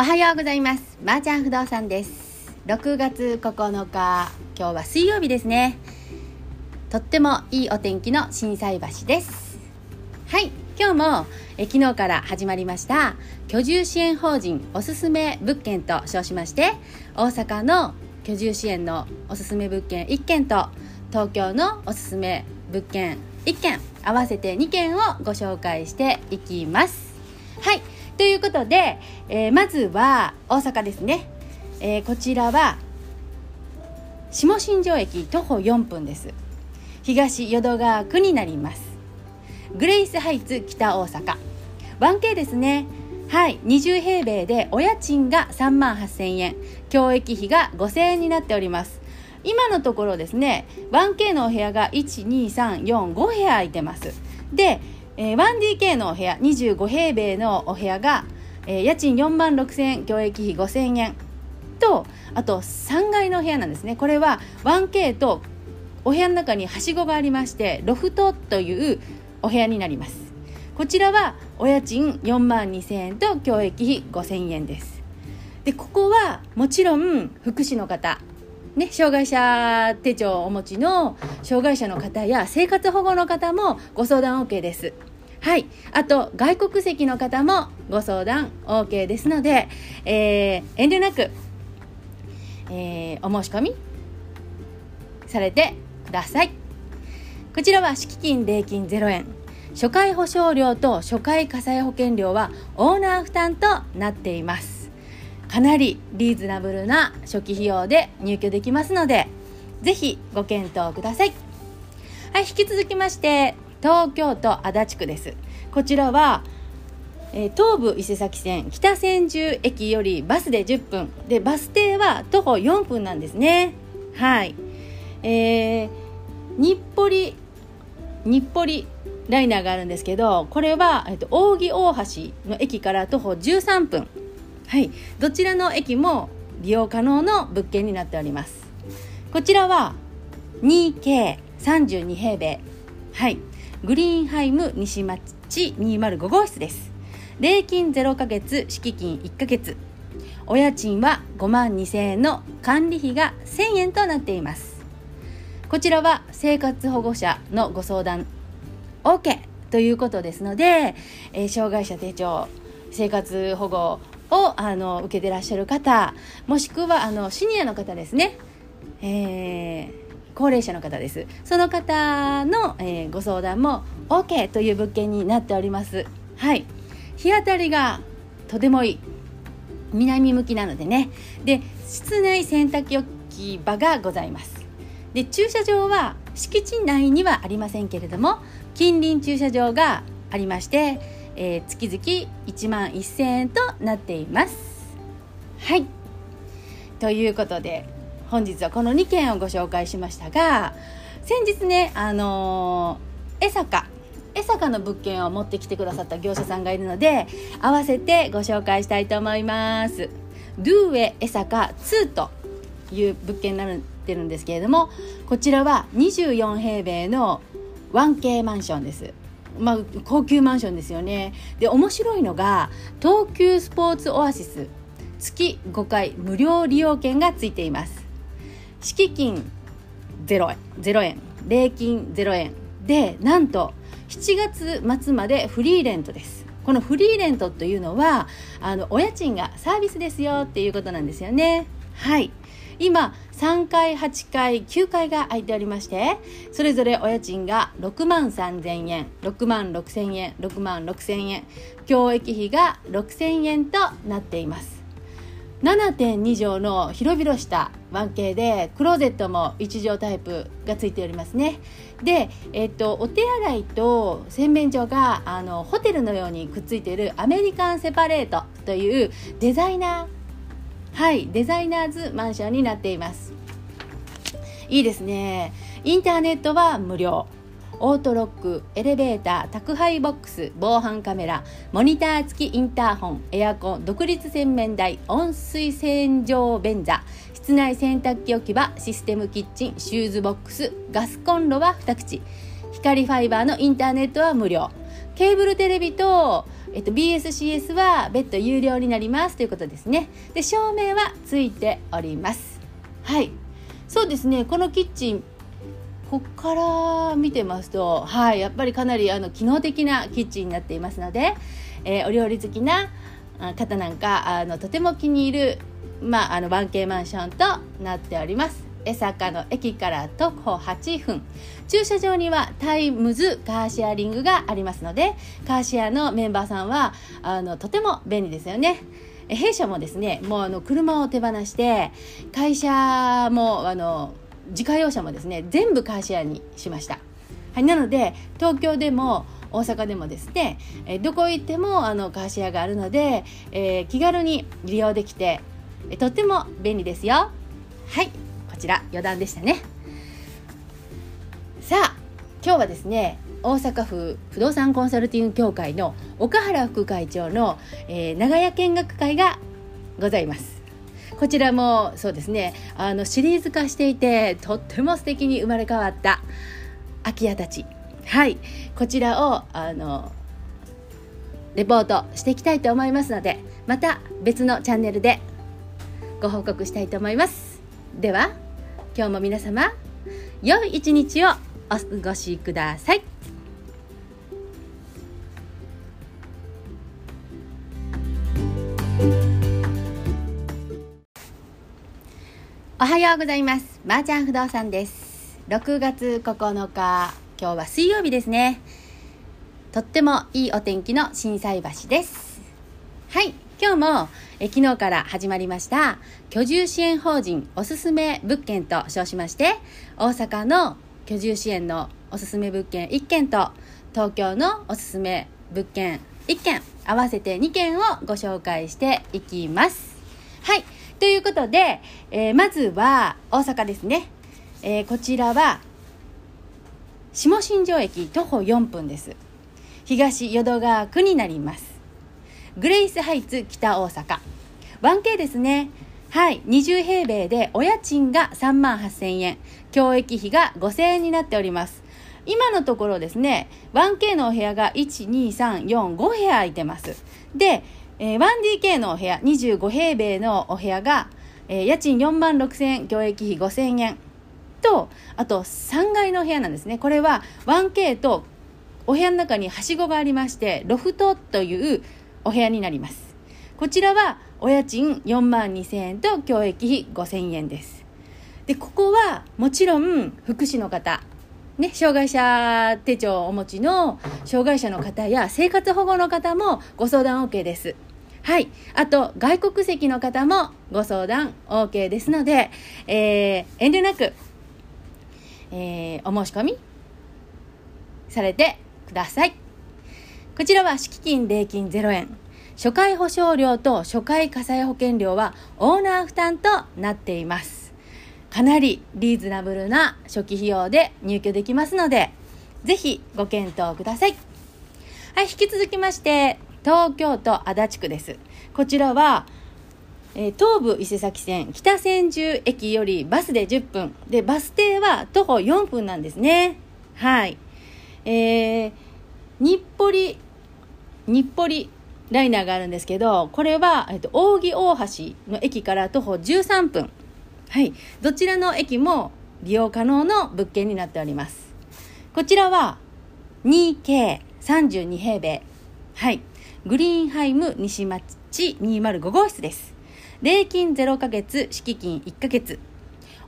おはようございます。まー、あ、ちゃん不動産です。6月9日今日は水曜日ですね。とってもいいお天気の心斎橋です。はい今日もえ昨日から始まりました居住支援法人おすすめ物件と称しまして大阪の居住支援のおすすめ物件1件と東京のおすすめ物件1件合わせて2件をご紹介していきます。はいということで、えー、まずは大阪ですね、えー、こちらは下新庄駅徒歩4分です。東淀川区になります。グレイスハイツ北大阪。1K ですね。はい20平米でお家賃が3万8000円。教育費が5000円になっております。今のところですね 1K のお部屋が12345部屋空いてます。でえー、1DK のお部屋25平米のお部屋が、えー、家賃4万6000円教育費5000円とあと3階のお部屋なんですね。これは 1K とお部屋の中にはしごがありましてロフトというお部屋になります。こちらはお家賃4万2000円と教育費5000円です。でここはもちろん福祉の方ね、障害者手帳をお持ちの障害者の方や生活保護の方もご相談 OK です。はい。あと、外国籍の方もご相談 OK ですので、えー、遠慮なく、えー、お申し込みされてください。こちらは敷金礼金0円。初回保証料と初回火災保険料はオーナー負担となっています。かなりリーズナブルな初期費用で入居できますので、ぜひご検討ください。はい、引き続きまして、東京都足立区です。こちらは、えー、東武伊勢崎線北千住駅よりバスで10分。でバス停は徒歩4分なんですね。はい。えー、日暮里日暮里ライナーがあるんですけどこれは、えっと、扇大橋の駅から徒歩13分。はい。どちらの駅も利用可能の物件になっております。こちらは 2K32 平米。はい。グリーンハイム西町205号室です。礼金0ヶ月敷金1ヶ月。お家賃は5万2000円の管理費が1000円となっています。こちらは生活保護者のご相談。OK ということですので、えー、障害者手帳生活保護をあの受けてらっしゃる方もしくはあのシニアの方ですね、えー高齢者の方です。その方の、えー、ご相談も OK という物件になっております。はい。日当たりがとてもいい。南向きなのでね。で室内洗濯置き場がございます。で駐車場は敷地内にはありませんけれども近隣駐車場がありまして、えー、月々1万1000円となっています。はい。ということで本日はこの2件をご紹介しましたが先日ねあのー、江坂江坂の物件を持ってきてくださった業者さんがいるので合わせてご紹介したいと思います。ドゥーエ江坂2という物件になってるんですけれどもこちらは24平米の 1K マンションです。まあ、高級マンションですよね。で面白いのが東急スポーツオアシス月5回無料利用券がついています。敷金0円 ,0 円礼金0円。でなんと7月末までフリーレントです。このフリーレントというのはあのお家賃がサービスですよっていうことなんですよね。はい。今3階8階9階が空いておりましてそれぞれお家賃が6万3000円6万6000円6万6000円。教育費が6000円となっています。7.2畳の広々した 1K でクローゼットも1畳タイプがついておりますね。で、えっと、お手洗いと洗面所があのホテルのようにくっついているアメリカンセパレートというデザイナーはいデザイナーズマンションになっています。いいですね。インターネットは無料。オートロックエレベーター宅配ボックス防犯カメラモニター付きインターホンエアコン独立洗面台温水洗浄便座室内洗濯機置き場システムキッチンシューズボックスガスコンロは2口。光ファイバーのインターネットは無料。ケーブルテレビとえっと、BSCS は別途有料になります。ということですね。で照明はついております。はい。そうですね。このキッチンここから見てますとはいやっぱりかなりあの機能的なキッチンになっていますので、えー、お料理好きな方なんかあのとても気に入る、まあ、あの 1K マンションとなっております。江坂の駅から徒歩8分。駐車場にはタイムズカーシェアリングがありますのでカーシェアのメンバーさんはあのとても便利ですよね。弊社もですねもうあの車を手放して会社もあの自家用車もですね全部カーシェアにしました、はい、なので東京でも大阪でもですね、えどこ行ってもあのカーシェアがあるので、えー、気軽に利用できて、えとっても便利ですよ。はいこちら余談でしたね。さあ今日はですね大阪府不動産コンサルティング協会の岡原副会長の、えー、長屋見学会がございます。こちらもそうですね。あのシリーズ化していてとっても素敵に生まれ変わった空き家たち。はい。こちらをあのレポートしていきたいと思いますのでまた別のチャンネルでご報告したいと思います。では今日も皆様良い一日をお過ごしください。おはようございます。まー、ちゃん不動産です。6月9日今日は水曜日ですね。とってもいいお天気の心斎橋です。はい今日もえ昨日から始まりました居住支援法人おすすめ物件と称しまして大阪の居住支援のおすすめ物件1件と東京のおすすめ物件1件合わせて2件をご紹介していきます。はいということで、えー、まずは大阪ですね、えー、こちらは下新庄駅徒歩4分です。東淀川区になります。グレイスハイツ北大阪。1K ですね。はい20平米でお家賃が3万8000円。教育費が5000円になっております。今のところですね 1K のお部屋が12345部屋空いてます。で、えー、1DK のお部屋25平米のお部屋が、えー、家賃4万6000円教育費5000円。とあと3階のお部屋なんですね。これは 1K とお部屋の中にはしごがありましてロフトというお部屋になります。こちらはお家賃4万2000円と教育費5000円です。でここはもちろん福祉の方。ね、障害者手帳をお持ちの障害者の方や生活保護の方もご相談 OK です。はい。あと、外国籍の方もご相談 OK ですので、えー、遠慮なくえー、お申し込みされてください。こちらは敷金礼金0円。初回保証料と初回火災保険料はオーナー負担となっています。かなりリーズナブルな初期費用で入居できますので、ぜひご検討ください。はい、引き続きまして、東京都足立区です。こちらは、えー、東武伊勢崎線北千住駅よりバスで10分。でバス停は徒歩4分なんですね。はい。えー、日暮里日暮里ライナーがあるんですけどこれは、えっと、扇大橋の駅から徒歩13分。はい。どちらの駅も利用可能の物件になっております。こちらは 2K32 平米。はい。グリーンハイム西町205号室です礼金0ヶ月、敷金1ヶ月。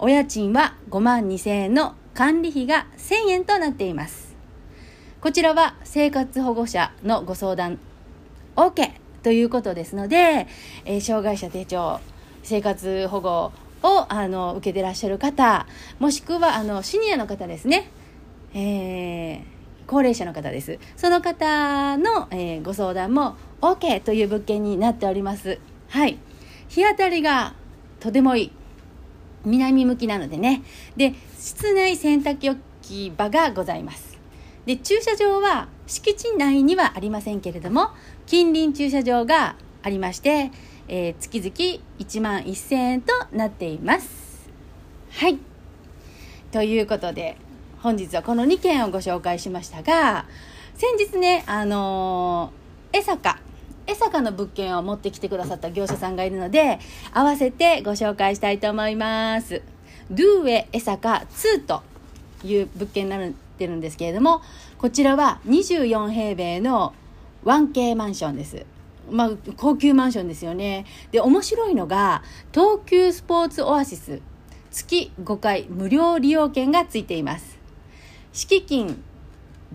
お家賃は5万2000円の管理費が1000円となっています。こちらは生活保護者のご相談 OK ということですので、えー、障害者手帳、生活保護をあの受けてらっしゃる方、もしくはあのシニアの方ですね。えー高齢者の方です。その方の、えー、ご相談も OK という物件になっております。はい。日当たりがとてもいい南向きなのでねで室内洗濯置き場がございますで駐車場は敷地内にはありませんけれども近隣駐車場がありまして、えー、月々1万1000円となっていますはいということで本日はこの2件をご紹介しましたが先日ねあの江坂江坂の物件を持ってきてくださった業者さんがいるので合わせてご紹介したいと思いますドゥーエ江坂2という物件になってるんですけれどもこちらは24平米の 1K マンションですまあ、高級マンションですよね。で、面白いのが、東急スポーツオアシス、月5回無料利用券がついています。敷金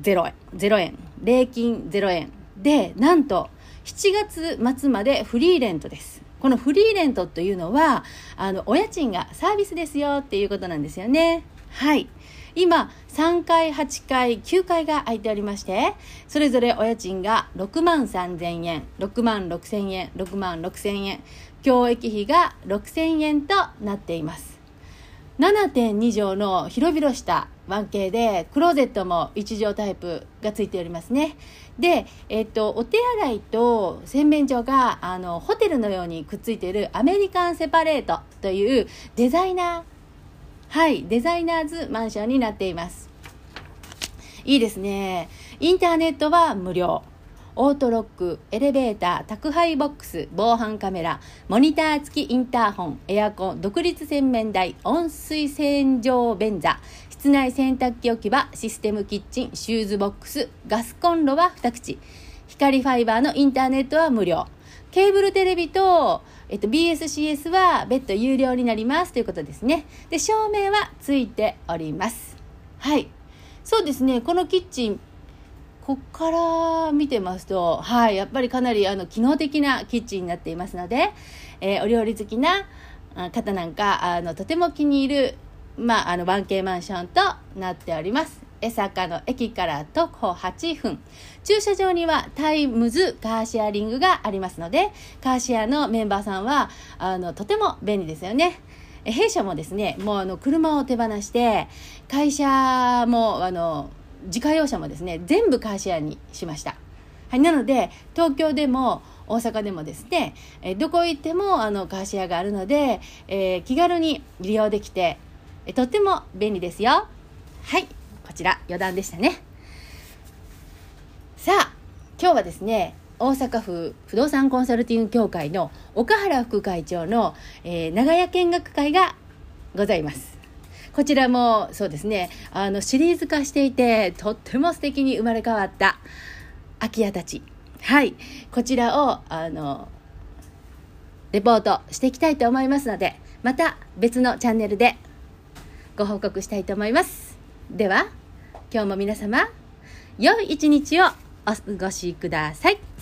0円、0円、礼金0円。で、なんと、7月末までフリーレントです。このフリーレントというのは、あの、お家賃がサービスですよっていうことなんですよね。はい。今、3階、8階、9階が空いておりまして、それぞれお家賃が6万3000円、6万6000円、6万6000円、教育費が6000円となっています。7.2畳の広々した 1K で、クローゼットも1畳タイプがついておりますね。で、えっと、お手洗いと洗面所が、あの、ホテルのようにくっついているアメリカンセパレートというデザイナーはい、デザイナーズマンションになっています。いいですね。インターネットは無料。オートロック、エレベーター、宅配ボックス、防犯カメラ、モニター付きインターホン、エアコン、独立洗面台、温水洗浄便座、室内洗濯機置き場、システムキッチン、シューズボックス、ガスコンロは2口、光ファイバーのインターネットは無料。ケーブルテレビと、えっと、BSCS は別途有料になりますということですね。で、照明はついております。はい。そうですね、このキッチン、こっから見てますと、はい、やっぱりかなりあの機能的なキッチンになっていますので、えー、お料理好きな方なんか、あの、とても気に入る、まあ、あの、1K マンションとなっております。江坂の駅から徒歩8分。駐車場にはタイムズカーシェアリングがありますので、カーシェアのメンバーさんは、あの、とても便利ですよね。弊社もですね、もうあの、車を手放して、会社も、あの、自家用車もですね、全部カーシェアにしました。はい、なので、東京でも、大阪でもですね、えどこ行ってもあのカーシェアがあるので、えー、気軽に利用できて、とっても便利ですよ。はい。こちら余談でしたねさあ今日はですね大阪府不動産コンサルティング協会の岡原副会長の、えー、長屋見学会がございますこちらもそうですねあのシリーズ化していてとっても素敵に生まれ変わった空き家たちはいこちらをあのレポートしていきたいと思いますのでまた別のチャンネルでご報告したいと思いますでは今日も皆様良い一日をお過ごしください。